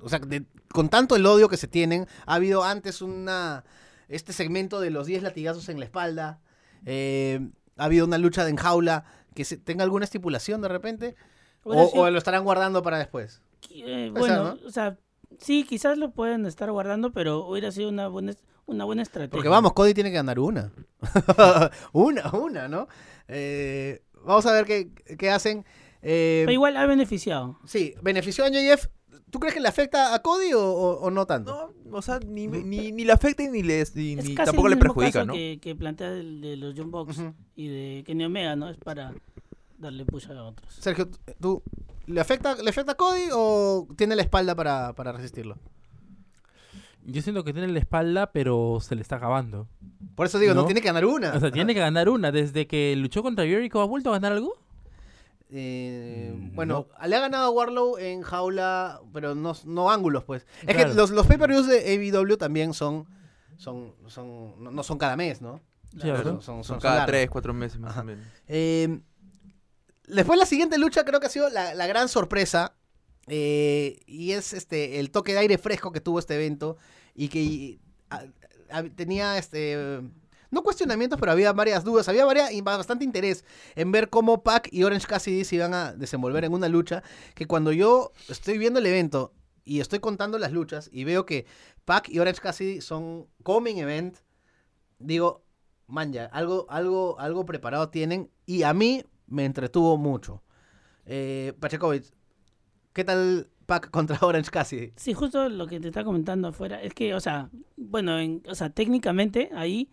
o sea, de- con tanto el odio que se tienen, ha habido antes una, este segmento de los 10 latigazos en la espalda, eh, ha habido una lucha de enjaula que se, tenga alguna estipulación de repente, o, lo estarán guardando para después. eh, bueno, o sea, sí, quizás lo pueden estar guardando, pero hubiera sido una buena, una buena estrategia. Porque vamos, Cody tiene que ganar una. una, una, ¿no? Eh, vamos a ver qué, qué hacen. Eh, Pero igual ha beneficiado. Sí, benefició a MJF. ¿Tú crees que le afecta a Cody o, o- o no tanto? No, o sea, ni, ni, ni le afecta y ni, le, ni, Es ni casi tampoco el le mismo perjudica, caso ¿no? que, que plantea de los John Box y de Kenny Omega, ¿no? Es para darle push a otros. Sergio, ¿tú le afecta, le afecta a Cody o tiene la espalda para, para resistirlo? Yo siento que tiene la espalda, pero se le está acabando. Por eso digo, no, ¿No? tiene que ganar una. O sea, tiene que ganar una. Desde que luchó contra Jericho, ¿ha vuelto a ganar algo? Eh, Mm, bueno, le ha ganado a Warlow en jaula, pero no, no ángulos, pues. Es que Claro. los, los pay-per-views de AEW también son, son, son no, no son cada mes, ¿no? Cierto. Son, son- Son son cada tres, cuatro meses más Ajá. o menos. Eh, después la siguiente lucha creo que ha sido la, la gran sorpresa. eh, y es este el toque de aire fresco que tuvo este evento. Y que tenía este. No cuestionamientos, pero había varias dudas. Había varias, bastante interés en ver cómo Pac y Orange Cassidy se iban a desenvolver en una lucha. Que cuando yo estoy viendo el evento y estoy contando las luchas y veo que Pac y Orange Cassidy son coming event, digo, man, ya, algo, algo, algo preparado tienen y a mí me entretuvo mucho. Eh, ¿qué tal Pac contra Orange Cassidy? Sí, justo lo que te está comentando afuera es que, o sea, bueno, en- o sea, técnicamente ahí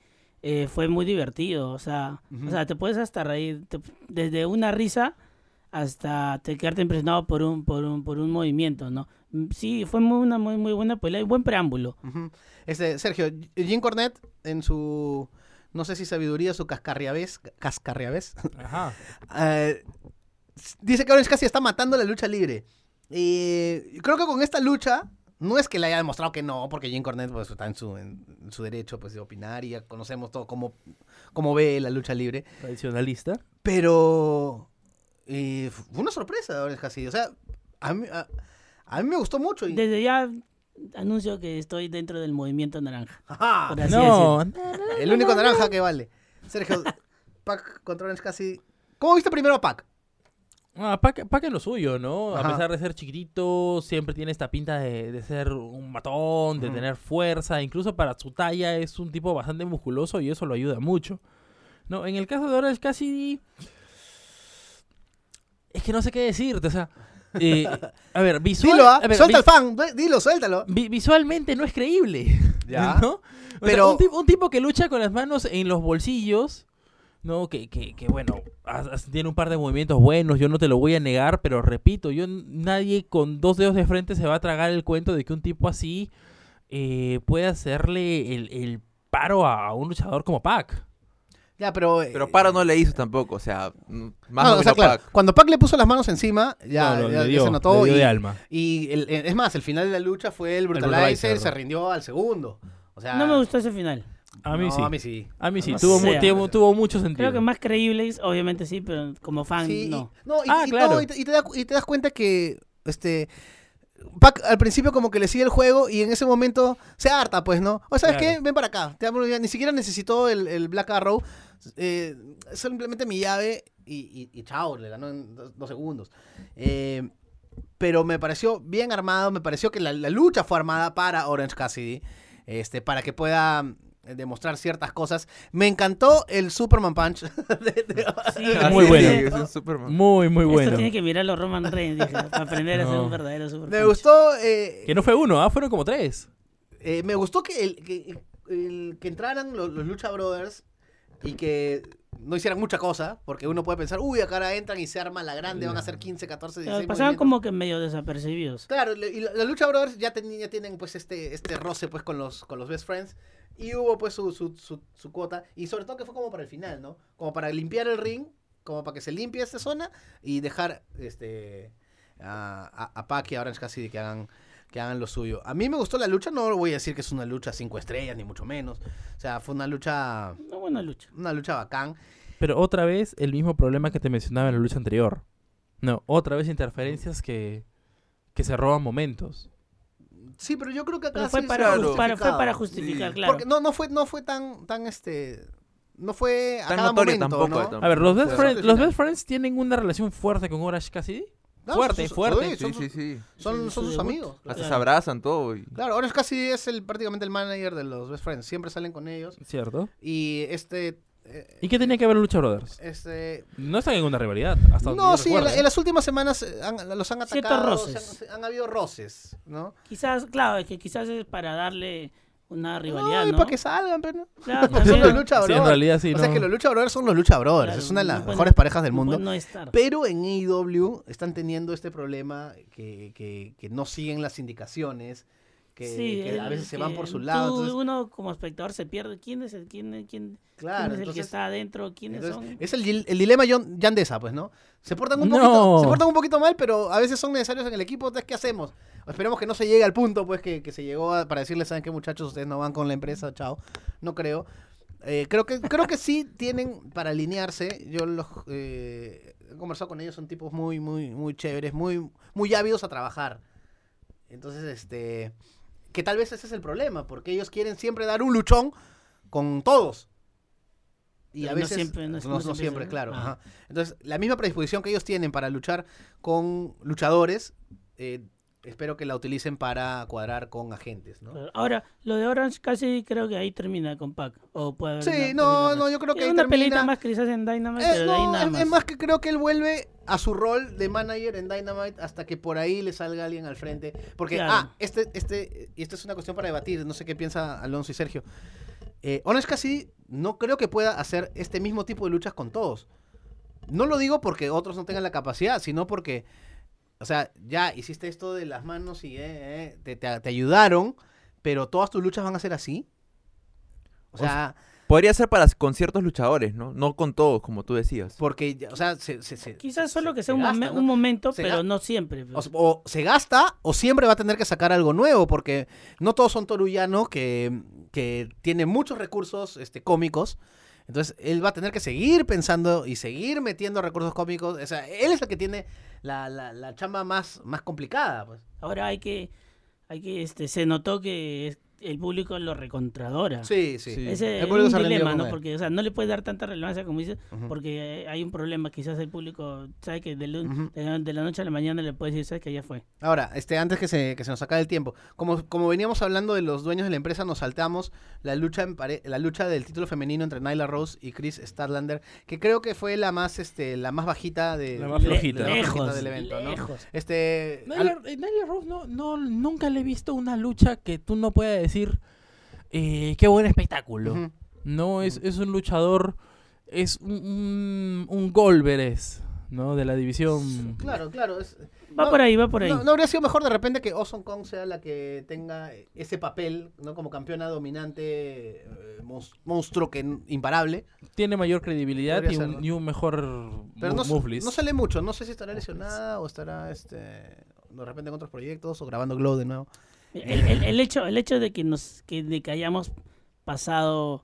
eh, fue muy divertido, o sea, o sea, te puedes hasta reír, te- desde una risa hasta te quedarte impresionado por un, por un, por un movimiento, ¿no? Mm, Sí, fue muy, una muy, muy buena pelea y buen preámbulo. Este, Sergio, Jim Cornette en su, no sé si sabiduría, su cascarriabés, cascarriabés, Ajá. eh, dice que Orange Cassidy está matando la lucha libre. Y creo que con esta lucha, no es que le haya demostrado que no, porque Jim Cornette pues, está en su, en, en su derecho pues, de opinar y ya conocemos todo cómo, cómo ve la lucha libre. Tradicionalista. Pero eh, fue una sorpresa Orange Cassidy. O sea, a mí, a, a mí me gustó mucho. Y, Desde ya anuncio que estoy dentro del movimiento naranja. Ajá, por así No, el único naranja que vale. Sergio, Pac contra Orange Cassidy. ¿Cómo viste primero a Pac? Ah, Pac, Pac es lo suyo, ¿no? Ajá. A pesar de ser chiquitito, siempre tiene esta pinta de, de ser un matón, de tener fuerza. Incluso para su talla es un tipo bastante musculoso y eso lo ayuda mucho. No, en el caso de Orange Cassidy... Es que no sé qué decirte, o sea... eh, a ver, visual, Dilo, ¿ah? a ver, suelta fan, dilo, suéltalo. vi- visualmente no es creíble. Ya. ¿no? Sea, Pero- un tipo que lucha con las manos en los bolsillos, ¿no? Que, que, que bueno, tiene un par de movimientos buenos, yo no te lo voy a negar, pero repito, yo nadie con dos dedos de frente se va a tragar el cuento de que un tipo así eh, puede hacerle el, el paro a, un luchador como Pac. Ya, pero. eh, Pero Paro no le hizo tampoco, o sea, más no, o o sea, menos claro, Pac. cuando Pac le puso las manos encima, ya, No, no, ya- le ya dio, se notó. le dio y de alma. y el- el- es más, el final de la lucha fue el Brutalizer, Brutalizer. se rindió al segundo. O sea, No me gustó ese final. A mí no, sí. A mí sí. A mí sí, No tuvo, mu- sé, tuvo, tuvo mucho sentido. Creo que más creíbles, obviamente sí, pero como fan Sí, y- no. no, y, Ah, y claro. no, y te, y te da- y te das cuenta que este Pac al principio como que le sigue el juego y en ese momento se harta, pues, ¿no? O ¿sabes Claro. qué? Ven para acá. Te amo, ya Ni siquiera necesitó el, el Black Arrow. Eh, simplemente mi llave y, y- y chao, le ganó en dos, dos segundos. Eh, pero me pareció bien armado, me pareció que la, la lucha fue armada para Orange Cassidy, este, para que pueda demostrar ciertas cosas. Me encantó el Superman Punch. de- de- Sí, Muy bueno. es un Superman. Muy, muy Esto bueno. tiene que mirarlo Roman Reigns, dije, para aprender a ser No. un verdadero super me punch. gustó... eh, Que no fue uno, ah, fueron como tres. Eh, me gustó que, el, que, el- que entraran los, los Lucha Brothers y que no hicieran mucha cosa, porque uno puede pensar, uy, acá ahora entran y se arma la grande, van a ser 15, 14, 16 Pasaban movimientos". como que medio desapercibidos. Claro, y la- Lucha Brothers ya, ten- ya tienen pues este, este roce pues con los, con los Best Friends y hubo pues su, su, su, su cuota y sobre todo que fue como para el final, ¿no? Como para limpiar el ring, como para que se limpie esta zona y dejar este a, a, a Pac y a Orange Cassidy que hagan que hagan lo suyo. A mí me gustó la lucha, no voy a decir que es una lucha cinco estrellas, ni mucho menos. O sea, fue una lucha, Una buena lucha. una lucha bacán. Pero otra vez el mismo problema que te mencionaba en la lucha anterior. No, otra vez interferencias que, que se roban momentos. Sí, pero yo creo que acá Pero fue sí para, se ha claro. para- fue justificado. para justificar, claro. Porque no, no fue, no fue tan, tan este, no fue a Tan cada notorio momento, tampoco, ¿no? tampoco. A ver, los Best, Sí. los Best Friends tienen una relación fuerte con Orange Cassidy. No, Fuerte, son- fuerte. sí, Sí, son, sí, sí. son, Sí, son su sus amigos. Hasta Claro. se abrazan todo. Y... Claro, Orange Cassidy es el, prácticamente el manager de los Best Friends. Siempre salen con ellos. ¿Cierto? Y este... eh, ¿Y qué tenía que ver Lucha Brothers? este No están en una rivalidad. Hasta donde no, sí, en, recuerde. la- en las últimas semanas eh, han- los han Ciertos atacado. roces. se Han, han habido roces, ¿no? Quizás, claro, es que quizás es para darle una rivalidad, Ay, ¿no? para que salgan, pero no. Claro, Son los Lucha Sí, en Brothers. realidad sí, o sea no. que los Lucha Brothers son los Lucha Brothers. Claro, es una de no las pueden- mejores parejas del mundo. no estar. Pero en AEW están teniendo este problema que, que, que no siguen las indicaciones, que, Sí, que a veces se van por su tú- lado. entonces- uno como espectador se pierde. ¿Quién es el, quién, quién, claro, quién es el que está adentro? ¿Quiénes entonces, son? es el, el dilema Yandesa, pues, ¿no? Se portan, un No. poquito, se portan un poquito mal, pero a veces son necesarios en el equipo. Entonces, ¿qué hacemos? Esperemos que no se llegue al punto, pues, que, que se llegó a- para decirles, ¿saben qué, muchachos? Ustedes no van con la empresa, chao. No creo. Eh, creo que creo que sí tienen para alinearse. Yo los eh, he conversado con ellos, son tipos muy, muy, muy chéveres, muy, muy ávidos a trabajar. Entonces, este, que tal vez ese es el problema, porque ellos quieren siempre dar un luchón con todos. Y Pero a no veces, siempre, no- no, no no siempre claro. ajá. Entonces, la misma predisposición que ellos tienen para luchar con luchadores, eh, espero que la utilicen para cuadrar con agentes, ¿no? Ahora, lo de Orange casi creo que ahí termina con Pac. O puede haber Sí, no, no, yo creo que Es ahí una termina- pelita más quizás en Dynamite, Eh, pero de ahí no, nada es, más. es más que creo que él vuelve a su rol de manager en Dynamite hasta que por ahí le salga alguien al frente. Porque, Claro. ah, este, este, y esto es una cuestión para debatir, no sé qué piensa Alonso y Sergio. Eh, Orange Cassidy no creo que pueda hacer este mismo tipo de luchas con todos. No lo digo porque otros no tengan la capacidad, sino porque, o sea, ya hiciste esto de las manos y eh, eh, te, te- te ayudaron, pero todas tus luchas van a ser así. O O sea, Podría ser para con ciertos luchadores, ¿no? No con todos, como tú decías. porque, ya- o sea, se, se- se- Quizás solo que se sea un, gasta, momen- ¿no? un momento, Se pero no siempre. pues. O, o se gasta o siempre va a tener que sacar algo nuevo porque no todos son Toruyano que, que tiene muchos recursos este, cómicos. Entonces él va a tener que seguir pensando y seguir metiendo recursos cómicos. O sea, él es el que tiene la, la, la chamba más, más complicada. Pues. Ahora hay que, hay que, este, se notó que el público lo recontradora. Sí, sí. Sí. Ese El es público un dilema, ¿no? Porque, o sea, no le puedes dar tanta relevancia como dices, porque hay un problema. Quizás el público, sabe que de, la- noche a la mañana le puedes decir, sabes que ya fue. Ahora, este, antes que se, que se nos acabe el tiempo, como, como veníamos hablando de los dueños de la empresa, nos saltamos la lucha en pare- la lucha del título femenino entre Nyla Rose y Chris Statlander, que creo que fue la más, este, la más bajita de, La más flojita. de la más flojita lejos, del evento, ¿no? Este, Nyla, al- Nyla Rose no, no, nunca le he visto una lucha que tú no puedas decir eh, qué buen espectáculo. No, es, es un luchador, es un, un, un Golveres, ¿no? De la división. Claro, claro. es- Va no- por ahí, va por ahí. No, no habría sido mejor de repente que Awesome Kong sea la que tenga ese papel, ¿no? Como campeona dominante, eh, mons- monstruo que imparable. Tiene mayor credibilidad y un, ¿no? y un mejor Pero no, s- move list. no sale mucho. No sé si estará lesionada o estará este, de repente en otros proyectos o grabando Glow de nuevo. El, el- el hecho, el hecho de que nos, que, de que hayamos pasado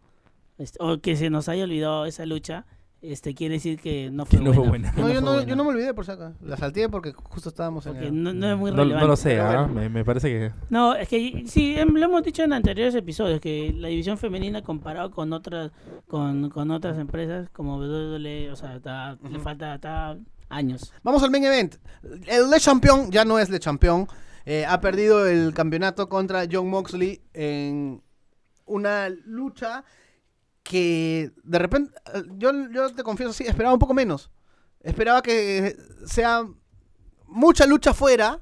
este, o que se nos haya olvidado esa lucha este quiere decir que no fue Que no fue buena. No, yo, fue no, buena. yo no me olvidé por si acaso. La salté porque justo estábamos en el... no, no es muy No, relevante. no lo sé, ¿ah? me, me parece que... No, es que sí, em, lo hemos dicho en anteriores episodios, que la división femenina comparado con otras con, con otras empresas como WWE, o sea, está- le Ujú. falta está años. Vamos al main event. El Le Champion ya no es Le Champion. Eh, ha perdido el campeonato contra John Moxley en una lucha que de repente, eh, yo, yo te confieso, sí, esperaba un poco menos. Esperaba que sea mucha lucha fuera.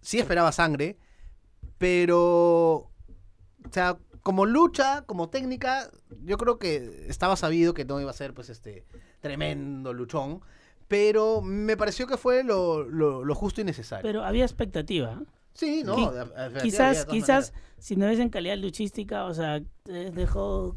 Sí esperaba sangre, pero, o sea, como lucha, como técnica, yo creo que estaba sabido que no iba a ser, pues, este, tremendo luchón. Pero me pareció que fue lo, lo- lo justo y necesario. Pero había expectativa. ¿eh? sí, no. Quizás, quizás, maneras. si no es en calidad luchística, o sea, eh, dejó,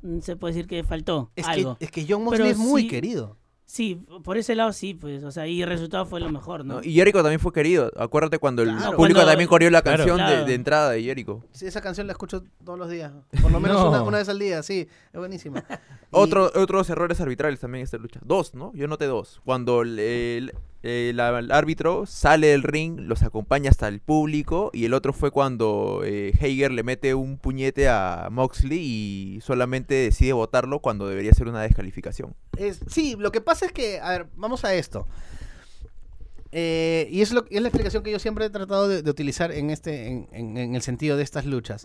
mm, se puede decir que faltó Es algo. que, es que John Moxley Pero es muy sí- querido. Sí, por ese lado sí, pues, o sea, y el resultado fue lo mejor, ¿no? ¿no? Y Jericho también fue querido. Acuérdate cuando el Claro. público Cuando- también corrió la Claro. canción de- Claro. de, entrada de Jericho. Sí, esa canción la escucho todos los días. Por lo menos No. una, una vez al día, sí. Es buenísima. Y- Otro, otros errores arbitrales también en esta lucha. Dos, ¿no? Yo noté dos. Cuando el, el- el- el árbitro sale del ring, los acompaña hasta el público. Y el otro fue cuando eh, Hager le mete un puñete a Moxley y solamente decide votarlo cuando debería ser una descalificación. Es- sí, lo que pasa es que, a ver, vamos a esto. Eh, y es, lo, es la explicación que yo siempre he tratado de, utilizar en, este, en el sentido de estas luchas.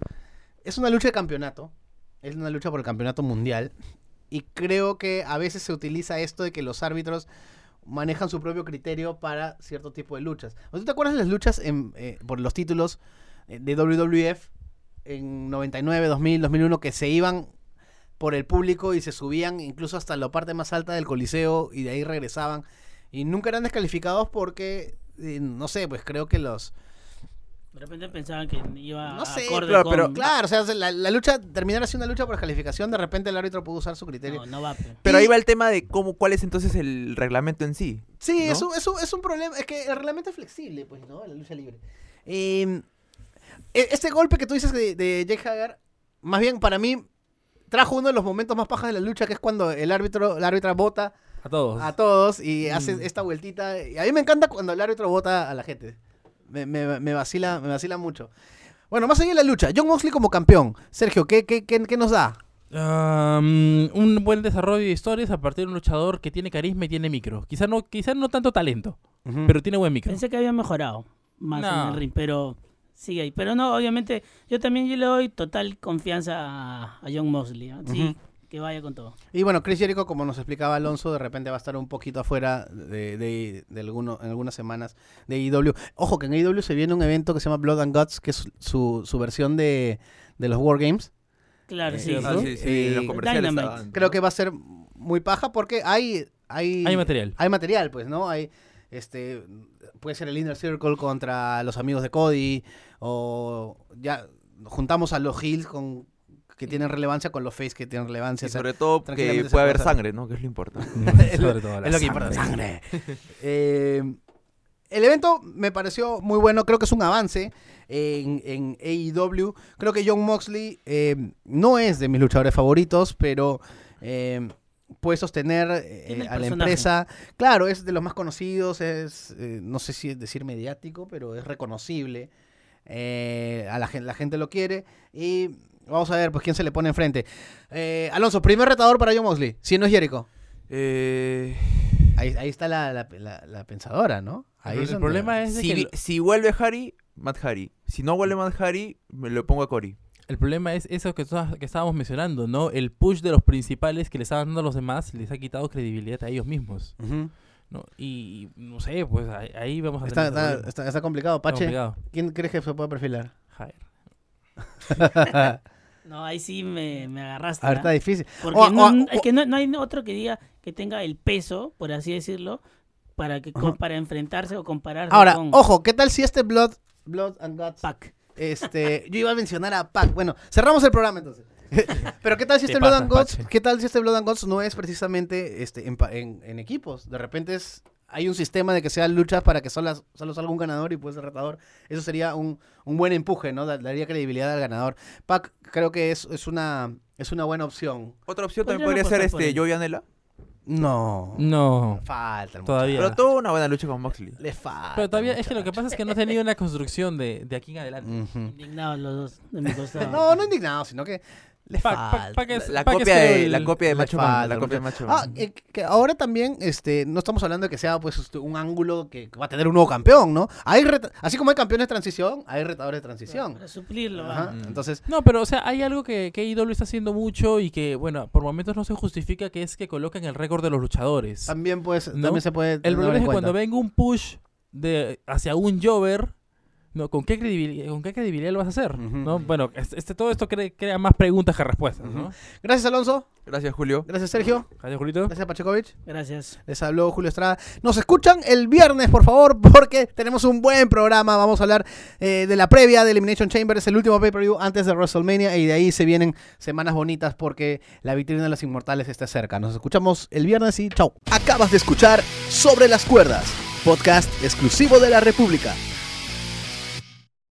Es una lucha de campeonato, es una lucha por el campeonato mundial. Y creo que a veces se utiliza esto de que los árbitros manejan su propio criterio para cierto tipo de luchas. ¿O ¿Tú te acuerdas de las luchas en, eh, por los títulos eh, de WWF en 99, 2000, 2001 que se iban por el público y se subían incluso hasta la parte más alta del coliseo y de ahí regresaban y nunca eran descalificados porque eh, no sé, pues creo que los De repente pensaban que iba no sé, acorde claro, con- pero- claro, o sea, la, la lucha terminara siendo una lucha por descalificación, de repente el árbitro pudo usar su criterio. No, no va. pe. Pero Y- ahí va el tema de cómo, cuál es entonces el reglamento en sí. Sí, ¿no? es, un, es, un, es un problema. Es que el reglamento es flexible, pues, ¿no? La lucha libre. Eh, e- este golpe que tú dices de, de Jake Hagar, más bien para mí, trajo uno de los momentos más pajas de la lucha, que es cuando el árbitro, la árbitra vota A todos. a todos y hace Mm. esta vueltita. Y a mí me encanta cuando el árbitro vota a la gente. Me, me- me vacila, me vacila mucho. Bueno, más allá de la lucha, John Moxley como campeón. Sergio, ¿qué, qué, qué, qué nos da? Um, un buen desarrollo de historias a partir de un luchador que tiene carisma y tiene micro. Quizá no, quizá no tanto talento, pero tiene buen micro. Pensé que había mejorado más No. en el ring, pero sigue ahí. Pero no, obviamente, yo también yo le doy total confianza a, a John Mosley. ¿ah? Sí. Que vaya con todo. Y bueno, Chris Jericho, como nos explicaba Alonso, de repente va a estar un poquito afuera de, de, de alguno, en algunas semanas de IW. Ojo que en IW se viene un evento que se llama Blood and Guts, que es su, su versión de, de los Wargames. Claro, Eh, sí. ah, sí. sí, sí, en los Eh, comerciales estaban, Creo que va a ser muy paja porque hay... Hay, Hay material. Hay material, pues, ¿no? Hay, este, puede ser el Inner Circle contra los amigos de Cody, o ya juntamos a los Hills con, que tienen relevancia con los Face que tienen relevancia. Y o sea, sobre todo que puede haber sangre, ¿no? Que es lo importante. Sobre todo la es lo que importa, sangre. Eh, el evento me pareció muy bueno, creo que es un avance en, en AEW. Creo que John Moxley eh, no es de mis luchadores favoritos, pero eh, puede sostener eh, a la empresa. Claro, es de los más conocidos, es, eh, no sé si es decir mediático, pero es reconocible. Eh, a la, la gente lo quiere y vamos a ver pues quién se le pone enfrente. Eh, Alonso, primer retador para John Moxley, si no es Jericho. Eh, Ahí, ahí está la, la- la- la pensadora, ¿no? Ahí es el donde- problema es de si, que si vuelve Harry, Matt Harry. Si no vuelve Matt Harry, me lo pongo a Cory. el problema es eso que, que estábamos mencionando, ¿no? El push de los principales que le estaban dando a los demás les ha quitado credibilidad a ellos mismos. ¿no? Y, y, no sé, pues ahí, ahí vamos a está, tener está, está- está complicado. Está Pache, complicado. ¿quién crees que se puede perfilar? Jair. No, ahí sí me, me agarraste. A ver, ¿ah? está difícil. Porque O- no, o- es que no, no hay otro que diga que tenga el peso, por así decirlo, para que para enfrentarse o compararse Ahora, con ojo, ¿qué tal si este Blood, Blood and Guts, Pac. este, yo iba a mencionar a Pac. Bueno, cerramos el programa entonces. Pero ¿qué tal si Te este Blood and Guts, Pache. qué tal si este Blood and Guts no es precisamente este en, en- en equipos? De repente es hay un sistema de que sean luchas para que solo, solo salga un ganador y puede ser retador. Eso sería un, un buen empuje, ¿no? Da- Daría credibilidad al ganador. Pac creo que es, es una es una buena opción. Otra opción también Podrían podría ser este. Joey Anela. No. No. Falta. el Todavía. Pero tuvo una buena lucha con Moxley. Le falta. Pero todavía es que lo que pasa es que no ha tenido una construcción de, de aquí en adelante. Ujú. Indignados los dos de mi costado. No, no indignado, sino que le Pa- pa- falta. pa que- La, copia de, el- la copia de Macho Man. falta, La copia de. Macho Man. Ah, eh, que ahora también este, no estamos hablando de que sea pues este, un ángulo que va a tener un nuevo campeón, ¿no? Hay reta- así como hay campeones de transición, hay retadores de transición. Para suplirlo, Ajá. Mm. Entonces, No, pero o sea, hay algo que, que IW está haciendo mucho y que, bueno, por momentos no se justifica, que es que colocan el récord de los luchadores. también, pues, ¿No? también se puede El problema es que cuando venga un push de hacia un Jover, ¿no? ¿Con qué credibilidad, con qué credibilidad lo vas a hacer? ¿no? Bueno, es- este, todo esto cre- crea más preguntas que respuestas, ¿no? Gracias, Alonso. Gracias, Julio. Gracias, Sergio. Gracias, Julito. Gracias, Pachekovic. Gracias. Les habló Julio Estrada. Nos escuchan el viernes, por favor, porque tenemos un buen programa. Vamos a hablar eh, de la previa de Elimination Chamber. Es el último pay-per-view antes de WrestleMania y de ahí se vienen semanas bonitas porque la vitrina de los inmortales está cerca. Nos escuchamos el viernes y chau. Acabas de escuchar Sobre las Cuerdas, podcast exclusivo de la República.